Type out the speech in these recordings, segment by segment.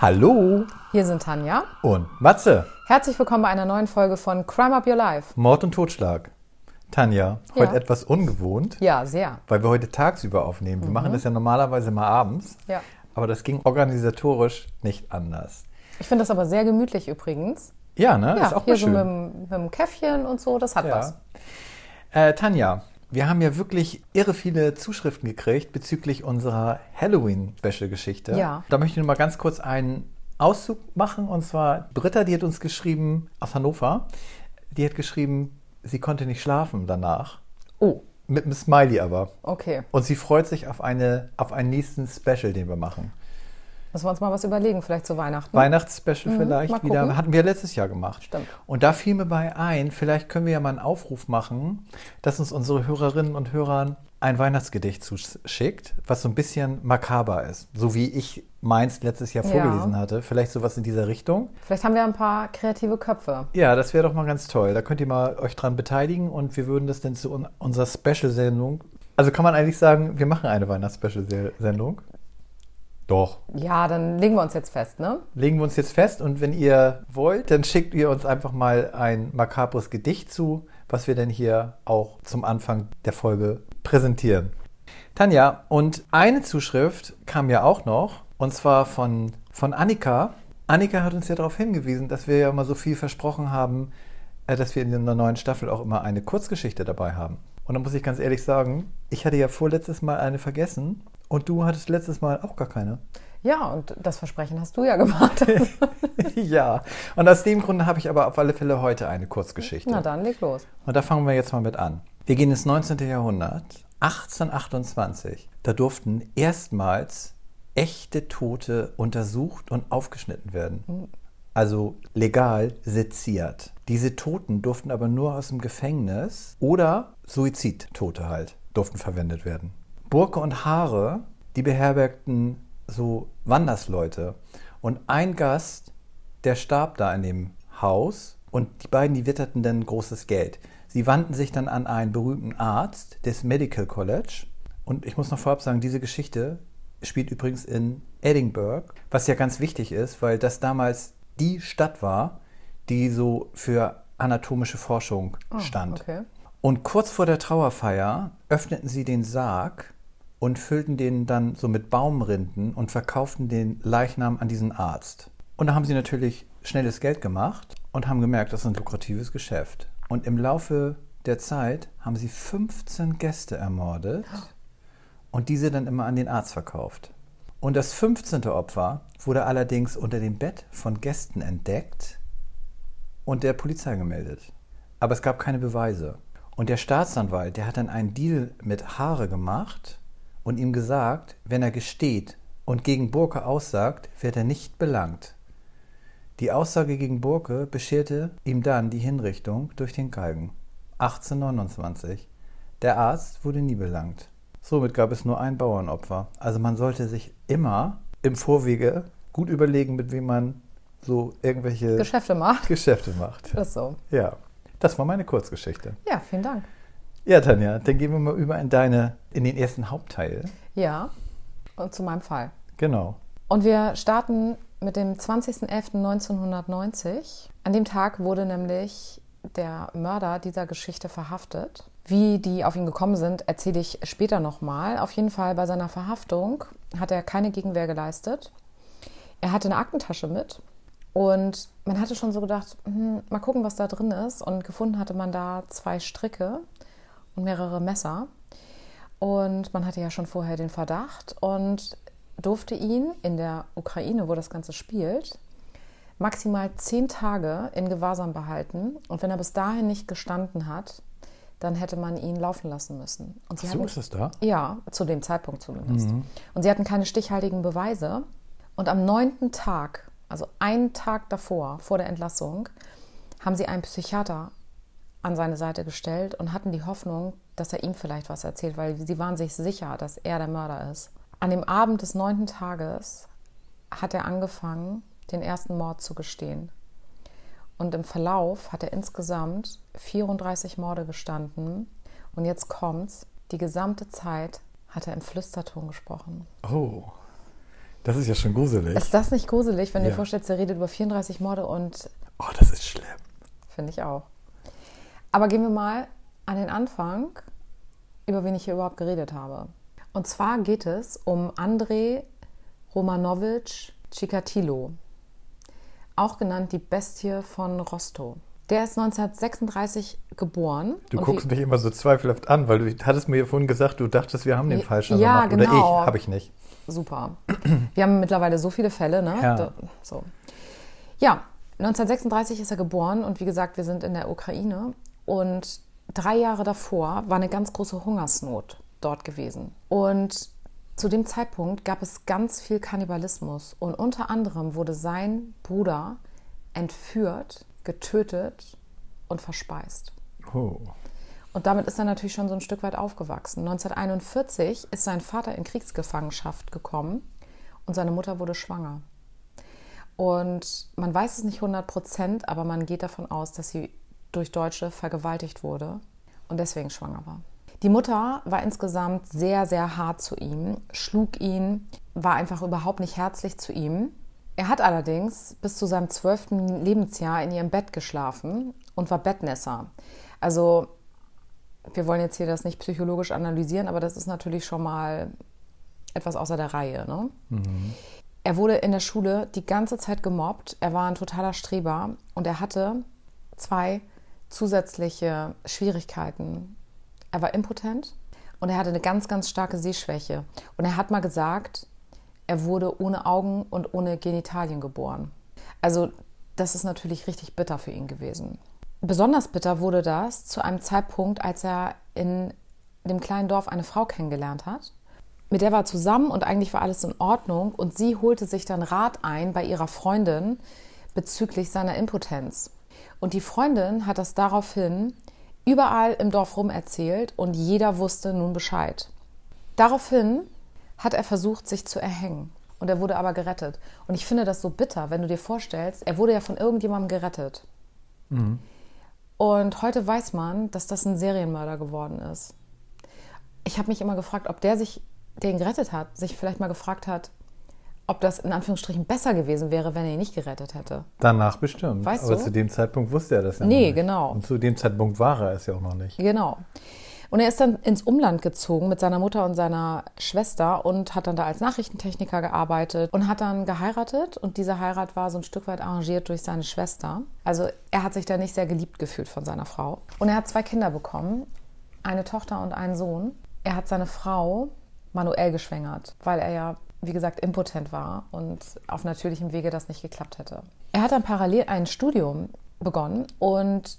Hallo Hier sind Tanja. und Matze. Herzlich willkommen bei einer neuen Folge von Crime Up Your Life. Mord und Totschlag. Tanja, heute Ja. etwas ungewohnt, Ja, sehr. weil wir heute tagsüber aufnehmen. Wir machen das ja normalerweise mal abends, Ja. aber das ging organisatorisch nicht anders. Ich finde das aber sehr gemütlich übrigens. Ja, ne? Ja, ist auch hier mal so schön. mit, dem- mit dem Käffchen und so, das hat was. Ja. Äh, Tanja, wir haben ja wirklich irre viele Zuschriften gekriegt bezüglich unserer Halloween-Special-Geschichte. Ja. Da möchte ich nur mal ganz kurz einen Auszug machen. Und zwar Britta, die hat uns geschrieben aus Hannover. Die hat geschrieben, sie konnte nicht schlafen danach. Oh, Mit einem Smiley aber. okay. Und sie freut sich auf, eine, auf einen nächsten Special, den wir machen. Müssen wir uns mal was überlegen, vielleicht zu Weihnachten. Weihnachtsspecial vielleicht Hm? mal wieder. Hatten wir letztes Jahr gemacht. Stimmt. Und da fiel mir bei ein, vielleicht können wir ja mal einen Aufruf machen, dass uns unsere Hörerinnen und Hörer ein Weihnachtsgedicht zuschickt, was so ein bisschen makaber ist. So wie ich meins letztes Jahr Ja. vorgelesen hatte. Vielleicht sowas in dieser Richtung. Vielleicht haben wir ein paar kreative Köpfe. Ja, das wäre doch mal ganz toll. Da könnt ihr mal euch dran beteiligen und wir würden das dann zu un unserer Special-Sendung. Also kann man eigentlich sagen, wir machen eine Weihnachts-Special-Sendung? Doch. Ja, dann legen wir uns jetzt fest, ne? legen wir uns jetzt fest und wenn ihr wollt, dann schickt ihr uns einfach mal ein makabres Gedicht zu, was wir dann hier auch zum Anfang der Folge präsentieren. Tanja, und eine Zuschrift kam ja auch noch, und zwar von, von Annika. Annika hat uns ja darauf hingewiesen, dass wir ja immer so viel versprochen haben, äh, dass wir in der neuen Staffel auch immer eine Kurzgeschichte dabei haben. Und da muss ich ganz ehrlich sagen, ich hatte ja vorletztes Mal eine vergessen und du hattest letztes Mal auch gar keine. Ja, und das Versprechen hast du ja gemacht. ja, und aus dem Grunde habe ich aber auf alle Fälle heute eine Kurzgeschichte. Na dann, leg los. Und da fangen wir jetzt mal mit an. Wir gehen ins 19. Jahrhundert, 1828. Da durften erstmals echte Tote untersucht und aufgeschnitten werden. Also legal seziert. Diese Toten durften aber nur aus dem Gefängnis oder Suizidtote halt durften verwendet werden. Burke und Haare, die beherbergten so Wandersleute. Und ein Gast, der starb da in dem Haus und die beiden, die witterten dann großes Geld. Sie wandten sich dann an einen berühmten Arzt des Medical College. Und ich muss noch vorab sagen, diese Geschichte spielt übrigens in Edinburgh, was ja ganz wichtig ist, weil das damals die Stadt war, die so für anatomische Forschung stand. okay. Und kurz vor der Trauerfeier öffneten sie den Sarg und füllten den dann so mit Baumrinden und verkauften den Leichnam an diesen Arzt. Und da haben sie natürlich schnelles Geld gemacht und haben gemerkt, das ist ein lukratives Geschäft. Und im Laufe der Zeit haben sie 15 Gäste ermordet und diese dann immer an den Arzt verkauft. Und das 15. Opfer wurde allerdings unter dem Bett von Gästen entdeckt und der Polizei gemeldet. Aber es gab keine Beweise. Und der Staatsanwalt, der hat dann einen Deal mit Haare gemacht und ihm gesagt, wenn er gesteht und gegen Burke aussagt, wird er nicht belangt. Die Aussage gegen Burke bescherte ihm dann die Hinrichtung durch den Galgen. 1829. Der Arzt wurde nie belangt. Somit gab es nur ein Bauernopfer. Also man sollte sich immer im Vorwege gut überlegen, mit wem man so irgendwelche Geschäfte macht. Geschäfte macht. Ist so. Ja, das war meine Kurzgeschichte. Ja, vielen Dank. Ja, Tanja, dann gehen wir mal über in deine, in den ersten Hauptteil. Ja, und zu meinem Fall. Genau. Und wir starten mit dem 20.11.1990. An dem Tag wurde nämlich der Mörder dieser Geschichte verhaftet. Wie die auf ihn gekommen sind, erzähle ich später nochmal. Auf jeden Fall bei seiner Verhaftung hat er keine Gegenwehr geleistet. Er hatte eine Aktentasche mit und man hatte schon so gedacht, hm, mal gucken, was da drin ist. Und gefunden hatte man da zwei Stricke und mehrere Messer. Und man hatte ja schon vorher den Verdacht und durfte ihn in der Ukraine, wo das Ganze spielt, maximal zehn Tage in Gewahrsam behalten. Und wenn er bis dahin nicht gestanden hat, dann hätte man ihn laufen lassen müssen. Und sie So hatten, ist es da. ja, zu dem Zeitpunkt zumindest. Und sie hatten keine stichhaltigen Beweise. Und am neunten Tag, also einen Tag davor, vor der Entlassung, haben sie einen Psychiater an seine Seite gestellt und hatten die Hoffnung, dass er ihm vielleicht was erzählt, weil sie waren sich sicher, dass er der Mörder ist. An dem Abend des neunten Tages hat er angefangen, den ersten Mord zu gestehen. Und im Verlauf hat er insgesamt 34 Morde gestanden. Und jetzt kommt's, die gesamte Zeit hat er im Flüsterton gesprochen. Oh. Das ist ja schon gruselig. Ist das nicht gruselig, wenn du Ja. dir vorstellst, er redet über 34 Morde und oh, das ist schlimm. finde ich auch. Aber gehen wir mal an den Anfang, über wen ich hier überhaupt geredet habe. Und zwar geht es um Andrei Romanovich Chikatilo, auch genannt die Bestie von Rostow. Der ist 1936 geboren. Du guckst mich immer so zweifelhaft an, weil du hattest mir vorhin gesagt, du dachtest, wir haben den falschen ja, gemacht. Oder genau. ich, habe ich nicht. Super. Wir haben mittlerweile so viele Fälle, ne? Ja. Da, so. Ja, 1936 ist er geboren und wie gesagt, wir sind in der Ukraine und drei Jahre davor war eine ganz große Hungersnot dort gewesen. Und zu dem Zeitpunkt gab es ganz viel Kannibalismus und unter anderem wurde sein Bruder entführt, getötet und verspeist. Oh. Und damit ist er natürlich schon so ein Stück weit aufgewachsen. 1941 ist sein Vater in Kriegsgefangenschaft gekommen und seine Mutter wurde schwanger. Und man weiß es nicht 100 Prozent, aber man geht davon aus, dass sie durch Deutsche vergewaltigt wurde und deswegen schwanger war. Die Mutter war insgesamt sehr, sehr hart zu ihm, schlug ihn, war einfach überhaupt nicht herzlich zu ihm. Er hat allerdings bis zu seinem zwölften Lebensjahr in ihrem Bett geschlafen und war Bettnässer. Also wir wollen jetzt hier das nicht psychologisch analysieren, aber das ist natürlich schon mal etwas außer der Reihe. Ne? Er wurde in der Schule die ganze Zeit gemobbt. Er war ein totaler Streber und er hatte zwei zusätzliche Schwierigkeiten. Er war impotent und er hatte eine ganz, ganz starke Sehschwäche. Und er hat mal gesagt, er wurde ohne Augen und ohne Genitalien geboren. Also das ist natürlich richtig bitter für ihn gewesen. Besonders bitter wurde das zu einem Zeitpunkt, als er in dem kleinen Dorf eine Frau kennengelernt hat. Mit der war zusammen und eigentlich war alles in Ordnung und sie holte sich dann Rat ein bei ihrer Freundin bezüglich seiner Impotenz. Und die Freundin hat das daraufhin überall im Dorf rum erzählt und jeder wusste nun Bescheid. Daraufhin hat er versucht, sich zu erhängen. Und er wurde aber gerettet. Und ich finde das so bitter, wenn du dir vorstellst, er wurde ja von irgendjemandem gerettet. Und heute weiß man, dass das ein Serienmörder geworden ist. Ich habe mich immer gefragt, ob der sich, der ihn gerettet hat, sich vielleicht mal gefragt hat, ob das in Anführungsstrichen besser gewesen wäre, wenn er ihn nicht gerettet hätte. Danach bestimmt. Weißt Aber du? zu dem Zeitpunkt wusste er das ja Nee, noch nicht. genau. Und zu dem Zeitpunkt war er es ja auch noch nicht. Genau. Und er ist dann ins Umland gezogen mit seiner Mutter und seiner Schwester und hat dann da als Nachrichtentechniker gearbeitet und hat dann geheiratet. Und diese Heirat war so ein Stück weit arrangiert durch seine Schwester. Also er hat sich da nicht sehr geliebt gefühlt von seiner Frau. Und er hat zwei Kinder bekommen, eine Tochter und einen Sohn. Er hat seine Frau manuell geschwängert, weil er ja, wie gesagt, impotent war und auf natürlichem Wege das nicht geklappt hätte. Er hat dann parallel ein Studium begonnen und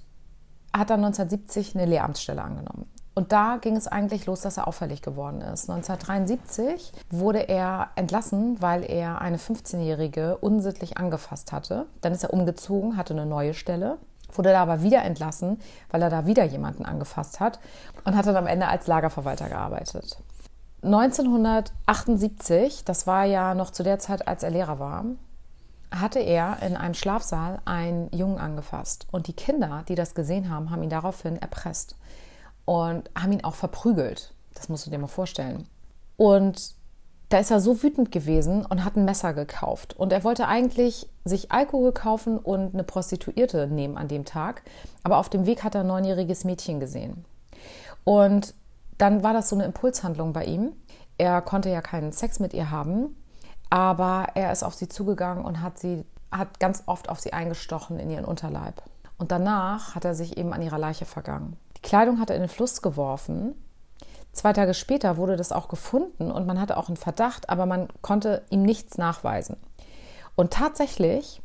hat dann 1970 eine Lehramtsstelle angenommen. Und da ging es eigentlich los, dass er auffällig geworden ist. 1973 wurde er entlassen, weil er eine 15-Jährige unsittlich angefasst hatte. Dann ist er umgezogen, hatte eine neue Stelle, wurde da aber wieder entlassen, weil er da wieder jemanden angefasst hat und hat dann am Ende als Lagerverwalter gearbeitet. 1978, das war ja noch zu der Zeit, als er Lehrer war, hatte er in einem Schlafsaal einen Jungen angefasst. Und die Kinder, die das gesehen haben, haben ihn daraufhin erpresst und haben ihn auch verprügelt. Das musst du dir mal vorstellen. Und da ist er so wütend gewesen und hat ein Messer gekauft. Und er wollte eigentlich sich Alkohol kaufen und eine Prostituierte nehmen an dem Tag. Aber auf dem Weg hat er ein neunjähriges Mädchen gesehen. Und dann war das so eine Impulshandlung bei ihm. Er konnte ja keinen Sex mit ihr haben, aber er ist auf sie zugegangen und hat sie hat ganz oft auf sie eingestochen in ihren Unterleib. Und danach hat er sich eben an ihrer Leiche vergangen. Die Kleidung hat er in den Fluss geworfen. Zwei Tage später wurde das auch gefunden und man hatte auch einen Verdacht, aber man konnte ihm nichts nachweisen. Und tatsächlich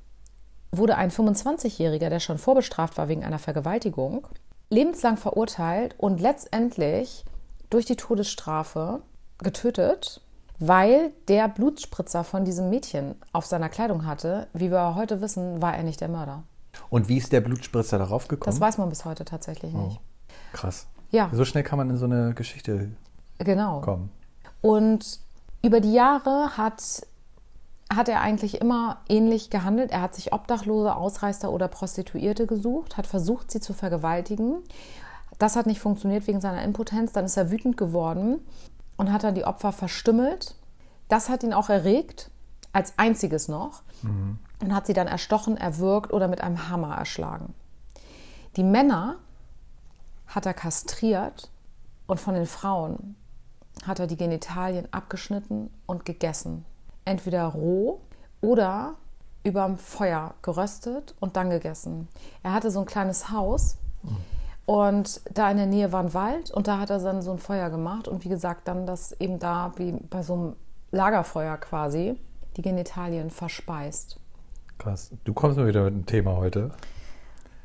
wurde ein 25-Jähriger, der schon vorbestraft war wegen einer Vergewaltigung, lebenslang verurteilt und letztendlich durch die Todesstrafe getötet, weil der Blutspritzer von diesem Mädchen auf seiner Kleidung hatte. Wie wir heute wissen, war er nicht der Mörder. Und wie ist der Blutspritzer darauf gekommen? Das weiß man bis heute tatsächlich nicht. Krass. Ja, So schnell kann man in so eine Geschichte genau. kommen. Und über die Jahre hat, hat er eigentlich immer ähnlich gehandelt. Er hat sich Obdachlose, Ausreißer oder Prostituierte gesucht, hat versucht, sie zu vergewaltigen. Das hat nicht funktioniert wegen seiner Impotenz. Dann ist er wütend geworden und hat dann die Opfer verstümmelt. Das hat ihn auch erregt als einziges noch und hat sie dann erstochen, erwürgt oder mit einem Hammer erschlagen. Die Männer hat er kastriert und von den Frauen hat er die Genitalien abgeschnitten und gegessen. Entweder roh oder überm Feuer geröstet und dann gegessen. Er hatte so ein kleines Haus und da in der Nähe war ein Wald und da hat er dann so ein Feuer gemacht und wie gesagt dann das eben da wie bei so einem Lagerfeuer quasi die Genitalien verspeist. Krass. Du kommst mal wieder mit einem Thema heute.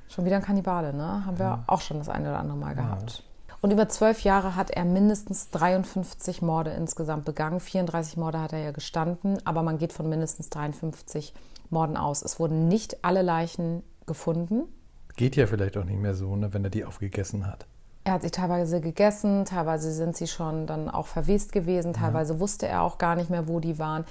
Schon wieder ein Kannibale, ne? Haben wir auch schon das eine oder andere Mal gehabt. Und über zwölf Jahre hat er mindestens 53 Morde insgesamt begangen. 34 Morde hat er ja gestanden, aber man geht von mindestens 53 Morden aus. Es wurden nicht alle Leichen gefunden. Geht ja vielleicht auch nicht mehr so, ne, wenn er die aufgegessen hat. Er hat sie teilweise gegessen, teilweise sind sie schon dann auch verwest gewesen, teilweise wusste er auch gar nicht mehr, wo die waren.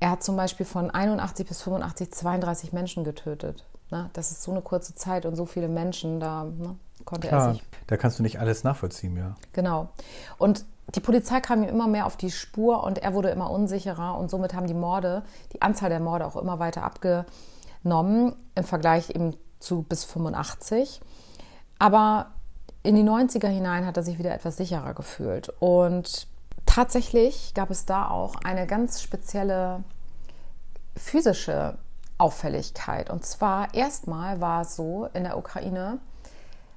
Er hat zum Beispiel von 81 bis 85 32 Menschen getötet. Ne? Das ist so eine kurze Zeit und so viele Menschen, da ne, konnte er Klar, sich da kannst du nicht alles nachvollziehen, ja. Genau. Und die Polizei kam ihm immer mehr auf die Spur und er wurde immer unsicherer und somit haben die Morde, die Anzahl der Morde auch immer weiter abgenommen im Vergleich eben zu bis 85. Aber in die 90er hinein hat er sich wieder etwas sicherer gefühlt und tatsächlich gab es da auch eine ganz spezielle physische Auffälligkeit. Und zwar erstmal war es so, in der Ukraine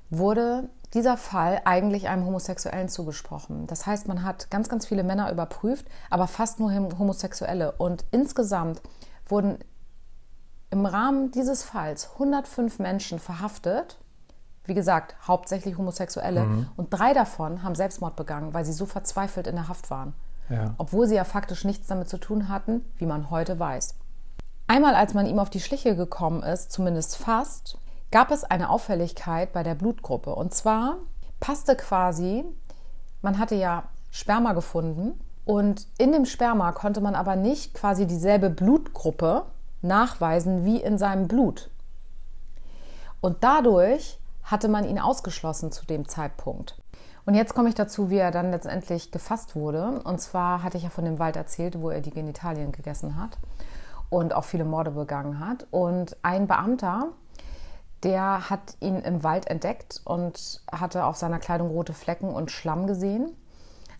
wurde dieser Fall eigentlich einem Homosexuellen zugesprochen. Das heißt, man hat ganz, ganz viele Männer überprüft, aber fast nur Homosexuelle. Und insgesamt wurden im Rahmen dieses Falls 105 Menschen verhaftet. Wie gesagt, hauptsächlich Homosexuelle. Und drei davon haben Selbstmord begangen, weil sie so verzweifelt in der Haft waren. Ja. Obwohl sie ja faktisch nichts damit zu tun hatten, wie man heute weiß. Einmal, als man ihm auf die Schliche gekommen ist, zumindest fast, gab es eine Auffälligkeit bei der Blutgruppe. Und zwar passte quasi, man hatte ja Sperma gefunden und in dem Sperma konnte man aber nicht quasi dieselbe Blutgruppe nachweisen wie in seinem Blut. Und dadurch hatte man ihn ausgeschlossen zu dem Zeitpunkt. Und jetzt komme ich dazu, wie er dann letztendlich gefasst wurde. Und zwar hatte ich ja von dem Wald erzählt, wo er die Genitalien gegessen hat und auch viele Morde begangen hat. Und ein Beamter, der hat ihn im Wald entdeckt und hatte auf seiner Kleidung rote Flecken und Schlamm gesehen.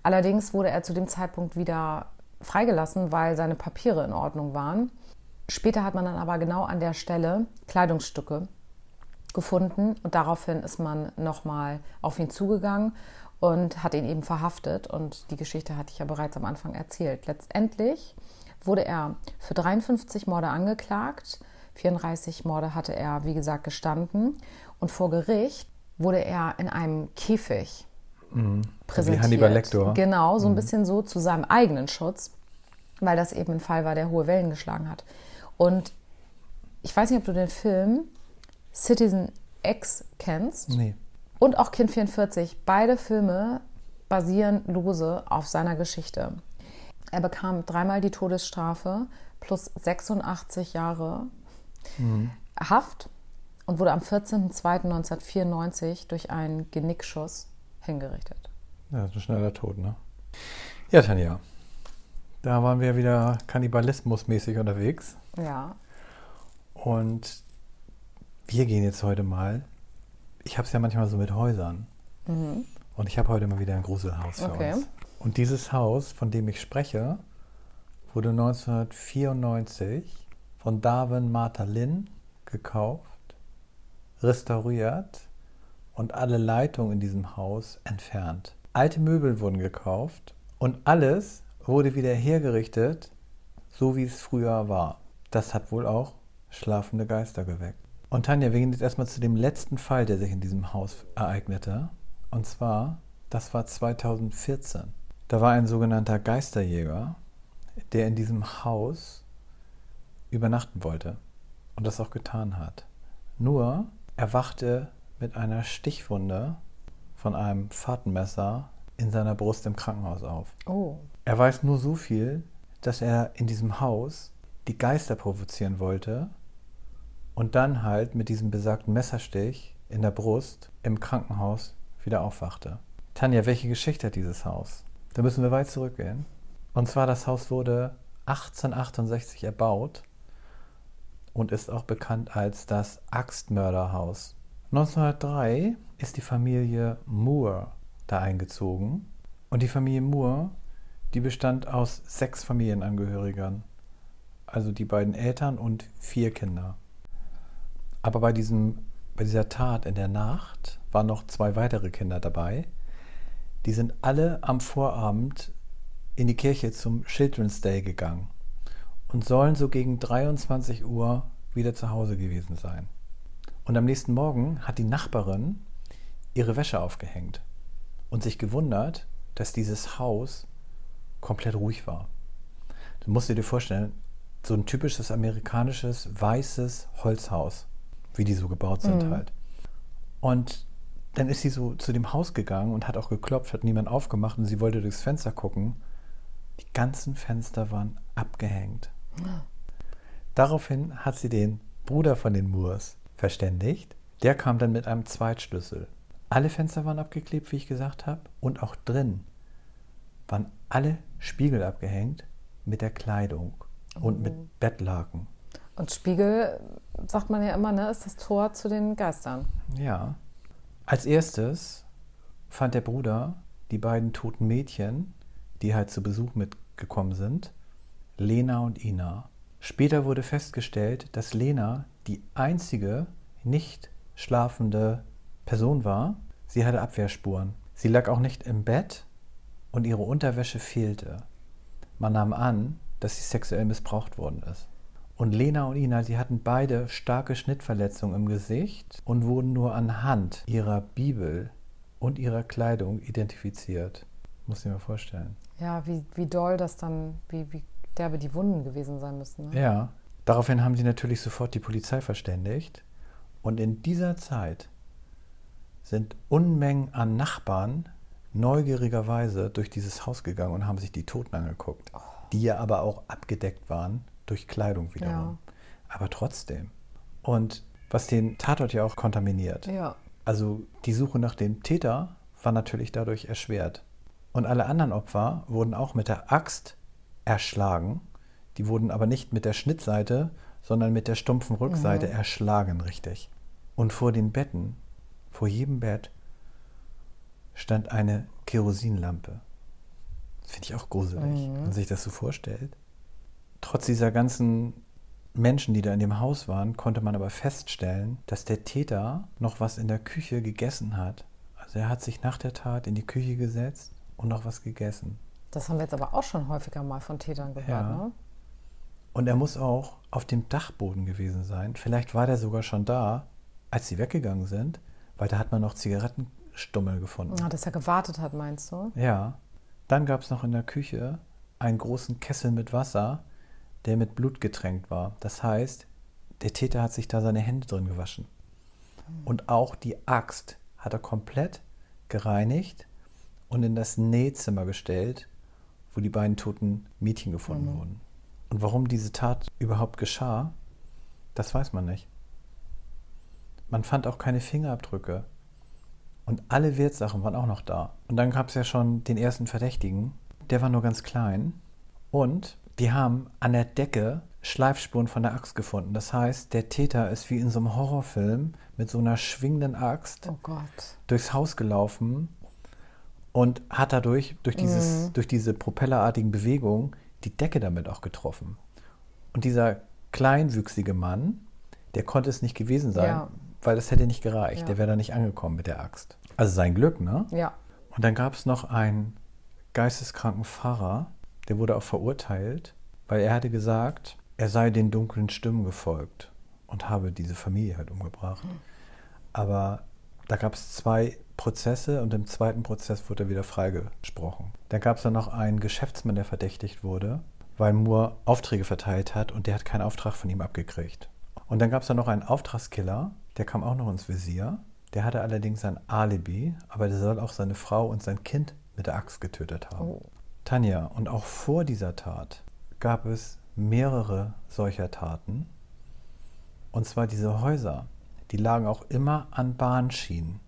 Allerdings wurde er zu dem Zeitpunkt wieder freigelassen, weil seine Papiere in Ordnung waren. Später hat man dann aber genau an der Stelle Kleidungsstücke gefunden und daraufhin ist man nochmal auf ihn zugegangen und hat ihn eben verhaftet und die Geschichte hatte ich ja bereits am Anfang erzählt. Letztendlich wurde er für 53 Morde angeklagt, 34 Morde hatte er, wie gesagt, gestanden und vor Gericht wurde er in einem Käfig präsentiert. Wie Hannibal Lecter. Genau, so ein bisschen so zu seinem eigenen Schutz, weil das eben ein Fall war, der hohe Wellen geschlagen hat. Und ich weiß nicht, ob du den Film Citizen X kennst. Nee. Und auch Kind 44. Beide Filme basieren lose auf seiner Geschichte. Er bekam dreimal die Todesstrafe plus 86 Jahre Haft und wurde am 14.02.1994 durch einen Genickschuss hingerichtet. Ja, das ist ein schneller Tod, ne? Ja, Tanja. Da waren wir wieder kannibalismusmäßig unterwegs. Ja, Und wir gehen jetzt heute mal. Ich habe es ja manchmal so mit Häusern. Und ich habe heute mal wieder ein Gruselhaus für Okay. uns. Und dieses Haus, von dem ich spreche, wurde 1994 von Darwin Martha Lynn gekauft, restauriert und alle Leitungen in diesem Haus entfernt. Alte Möbel wurden gekauft und alles wurde wieder hergerichtet, so wie es früher war. Das hat wohl auch schlafende Geister geweckt. Und Tanja, wir gehen jetzt erstmal zu dem letzten Fall, der sich in diesem Haus ereignete. Und zwar, das war 2014. Da war ein sogenannter Geisterjäger, der in diesem Haus übernachten wollte und das auch getan hat. Nur, er wachte mit einer Stichwunde von einem Fahrtenmesser in seiner Brust im Krankenhaus auf. oh, Er weiß nur so viel, dass er in diesem Haus die Geister provozieren wollte und dann halt mit diesem besagten Messerstich in der Brust im Krankenhaus wieder aufwachte. Tanja, welche Geschichte hat dieses Haus? Da müssen wir weit zurückgehen. Und zwar, das Haus wurde 1868 erbaut und ist auch bekannt als das Axtmörderhaus. 1903 ist die Familie Moore da eingezogen und die Familie Moore, die bestand aus sechs Familienangehörigen, also die beiden Eltern und vier Kinder. Aber bei, diesem, bei dieser Tat in der Nacht waren noch zwei weitere Kinder dabei. Die sind alle am Vorabend in die Kirche zum Children's Day gegangen und sollen so gegen 23 Uhr wieder zu Hause gewesen sein. Und am nächsten Morgen hat die Nachbarin ihre Wäsche aufgehängt und sich gewundert, dass dieses Haus komplett ruhig war. Du musst dir vorstellen, so ein typisches amerikanisches weißes Holzhaus, wie die so gebaut sind mhm. halt. Und dann ist sie so zu dem Haus gegangen und hat auch geklopft, hat niemand aufgemacht und sie wollte durchs Fenster gucken. Die ganzen Fenster waren abgehängt. Daraufhin hat sie den Bruder von den Moores verständigt. Der kam dann mit einem Zweitschlüssel. Alle Fenster waren abgeklebt, wie ich gesagt habe, und auch drin waren alle Spiegel abgehängt mit der Kleidung und mit oh. Bettlaken. Und Spiegel, sagt man ja immer, ne, ist das Tor zu den Geistern. Ja. Als erstes fand der Bruder die beiden toten Mädchen, die halt zu Besuch mitgekommen sind, Lena und Ina. Später wurde festgestellt, dass Lena die einzige nicht schlafende Person war. Sie hatte Abwehrspuren. Sie lag auch nicht im Bett und ihre Unterwäsche fehlte. Man nahm an, dass sie sexuell missbraucht worden ist. Und Lena und Ina, sie hatten beide starke Schnittverletzungen im Gesicht und wurden nur anhand ihrer Bibel und ihrer Kleidung identifiziert. Muss ich mir vorstellen. Ja, wie, wie doll das dann, wie, wie derbe die Wunden gewesen sein müssen. Ne? Ja. Daraufhin haben sie natürlich sofort die Polizei verständigt. Und in dieser Zeit sind Unmengen an Nachbarn neugierigerweise durch dieses Haus gegangen und haben sich die Toten angeguckt, oh. die ja aber auch abgedeckt waren durch Kleidung wiederum. Ja. Aber trotzdem. Und was den Tatort ja auch kontaminiert. Ja. Also die Suche nach dem Täter war natürlich dadurch erschwert. Und alle anderen Opfer wurden auch mit der Axt erschlagen. Die wurden aber nicht mit der Schnittseite, sondern mit der stumpfen Rückseite mhm. erschlagen, richtig. Und vor den Betten, vor jedem Bett, stand eine Kerosinlampe. Finde ich auch gruselig, mhm. wenn man sich das so vorstellt. Trotz dieser ganzen Menschen, die da in dem Haus waren, konnte man aber feststellen, dass der Täter noch was in der Küche gegessen hat. Also er hat sich nach der Tat in die Küche gesetzt und noch was gegessen. Das haben wir jetzt aber auch schon häufiger mal von Tätern gehört, ja. ne? Und er muss auch auf dem Dachboden gewesen sein. Vielleicht war der sogar schon da, als sie weggegangen sind, weil da hat man noch Zigarettenstummel gefunden. Ah, dass er gewartet hat, meinst du? Ja. Dann gab es noch in der Küche einen großen Kessel mit Wasser, der mit Blut getränkt war. Das heißt, der Täter hat sich da seine Hände drin gewaschen. Und auch die Axt hat er komplett gereinigt und in das Nähzimmer gestellt, wo die beiden toten Mädchen gefunden mhm. wurden. Und warum diese Tat überhaupt geschah, das weiß man nicht. Man fand auch keine Fingerabdrücke. Und alle Wertsachen waren auch noch da. Und dann gab es ja schon den ersten Verdächtigen. Der war nur ganz klein. Und die haben an der Decke Schleifspuren von der Axt gefunden. Das heißt, der Täter ist wie in so einem Horrorfilm mit so einer schwingenden Axt oh durchs Haus gelaufen und hat dadurch, durch, dieses, mhm. durch diese propellerartigen Bewegungen, die Decke damit auch getroffen. Und dieser kleinwüchsige Mann, der konnte es nicht gewesen sein, ja. weil das hätte nicht gereicht. Ja. Der wäre da nicht angekommen mit der Axt. Also sein Glück, ne? Ja. Und dann gab es noch einen geisteskranken Pfarrer, der wurde auch verurteilt, weil er hatte gesagt, er sei den dunklen Stimmen gefolgt und habe diese Familie halt umgebracht. Aber da gab es zwei Prozesse und im zweiten Prozess wurde er wieder freigesprochen. Dann gab es dann noch einen Geschäftsmann, der verdächtigt wurde, weil Moore Aufträge verteilt hat und der hat keinen Auftrag von ihm abgekriegt. Und dann gab es dann noch einen Auftragskiller, der kam auch noch ins Visier. Der hatte allerdings ein Alibi, aber der soll auch seine Frau und sein Kind mit der Axt getötet haben. Oh. Tanja, und auch vor dieser Tat gab es mehrere solcher Taten. Und zwar diese Häuser, die lagen auch immer an Bahnschienen.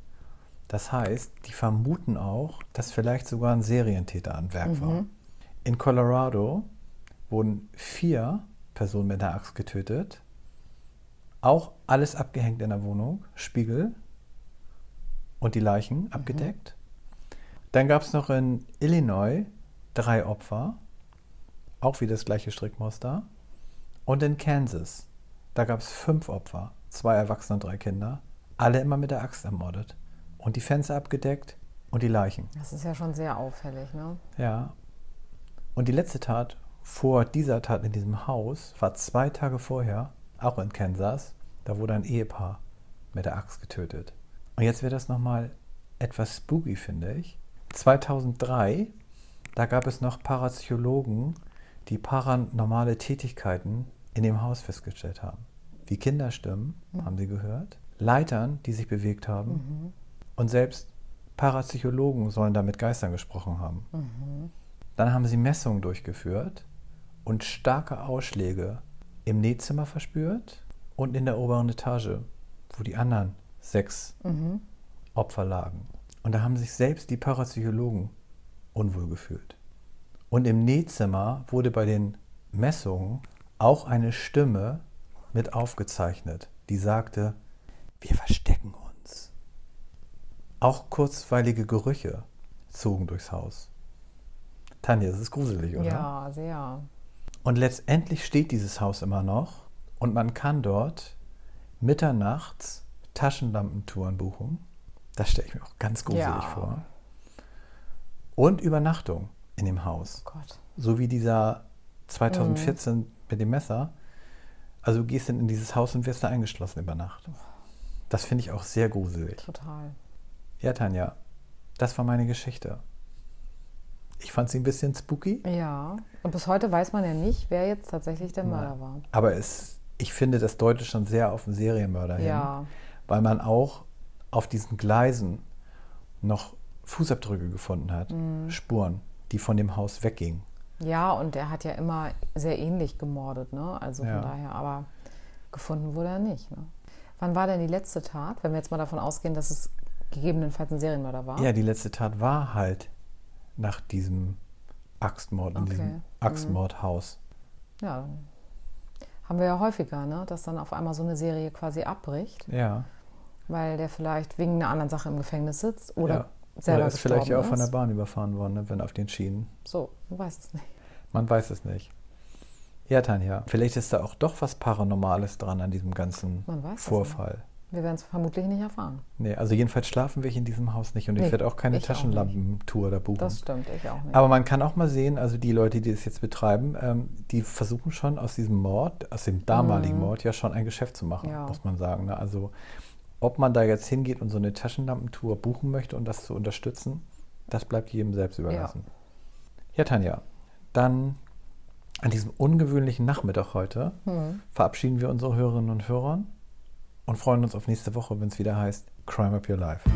Das heißt, die vermuten auch, dass vielleicht sogar ein Serientäter am Werk mhm. war. In Colorado wurden vier Personen mit einer Axt getötet. Auch alles abgehängt in der Wohnung, Spiegel und die Leichen abgedeckt. Dann gab es noch in Illinois drei Opfer, auch wieder das gleiche Strickmuster. Und in Kansas, da gab es fünf Opfer, zwei Erwachsene und drei Kinder, alle immer mit der Axt ermordet. Und die Fenster abgedeckt und die Leichen. Das ist ja schon sehr auffällig, ne? Ja. Und die letzte Tat vor dieser Tat in diesem Haus war zwei Tage vorher, auch in Kansas. Da wurde ein Ehepaar mit der Axt getötet. Und jetzt wird das nochmal etwas spooky, finde ich. 2003, da gab es noch Parapsychologen, die paranormale Tätigkeiten in dem Haus festgestellt haben. Wie Kinderstimmen, Mhm. haben sie gehört, Leitern, die sich bewegt haben und selbst Parapsychologen sollen da mit Geistern gesprochen haben. Dann haben sie Messungen durchgeführt und starke Ausschläge im Nähzimmer verspürt und in der oberen Etage, wo die anderen sechs Opfer lagen. Und da haben sich selbst die Parapsychologen unwohl gefühlt. Und im Nähzimmer wurde bei den Messungen auch eine Stimme mit aufgezeichnet, die sagte, wir verstecken uns. Auch kurzweilige Gerüche zogen durchs Haus. Tanja, das ist gruselig, oder? Ja, sehr. Und letztendlich steht dieses Haus immer noch und man kann dort mitternachts Taschenlampentouren buchen. Das stelle ich mir auch ganz gruselig Ja. vor. Und Übernachtung in dem Haus. Oh Gott. So wie dieser 2014 mit dem Messer. Also du gehst dann in dieses Haus und wirst da eingeschlossen über Nacht. Das finde ich auch sehr gruselig. Total. Ja, Tanja, das war meine Geschichte. Ich fand sie ein bisschen spooky. Ja. Und bis heute weiß man ja nicht, wer jetzt tatsächlich der Mörder Nein. war. Aber es, ich finde, das deutet schon sehr auf einen Serienmörder hin. Ja. Weil man auch auf diesen Gleisen noch Fußabdrücke gefunden hat, Mhm. Spuren, die von dem Haus weggingen. Ja, und er hat ja immer sehr ähnlich gemordet, ne? Also Ja. von daher, aber gefunden wurde er nicht. Ne? Wann war denn die letzte Tat, wenn wir jetzt mal davon ausgehen, dass es gegebenenfalls ein Serienmörder war? Ja, die letzte Tat war halt nach diesem Axtmord, in Okay. diesem Mhm. Axtmordhaus. Ja, dann haben wir ja häufiger, ne? dass dann auf einmal so eine Serie quasi abbricht, Ja. Weil der vielleicht wegen einer anderen Sache im Gefängnis sitzt oder ja. selber Oder ist vielleicht ja auch von der. Bahn überfahren worden, ne, wenn auf den Schienen. So, man weiß es nicht. Man weiß es nicht. Ja, Tanja, vielleicht ist da auch doch was Paranormales dran an diesem ganzen Man weiß es Vorfall. Wir werden es vermutlich nicht erfahren. Nee, also jedenfalls schlafen wir in diesem Haus nicht und ich Nee, werde auch keine ich Taschenlampentour da buchen. Das stimmt, ich auch nicht. Aber man kann auch mal sehen, also die Leute, die das jetzt betreiben, ähm, die versuchen schon aus diesem Mord, aus dem damaligen Mord, ja schon ein Geschäft zu machen, Mhm. Ja. muss man sagen. Ne? Also ob man da jetzt hingeht und so eine Taschenlampentour buchen möchte und das zu unterstützen, das bleibt jedem selbst überlassen. Ja, Tanja, dann an diesem ungewöhnlichen Nachmittag heute Hm. verabschieden wir unsere Hörerinnen und Hörer und freuen uns auf nächste Woche, wenn es wieder heißt Crime Up Your Life.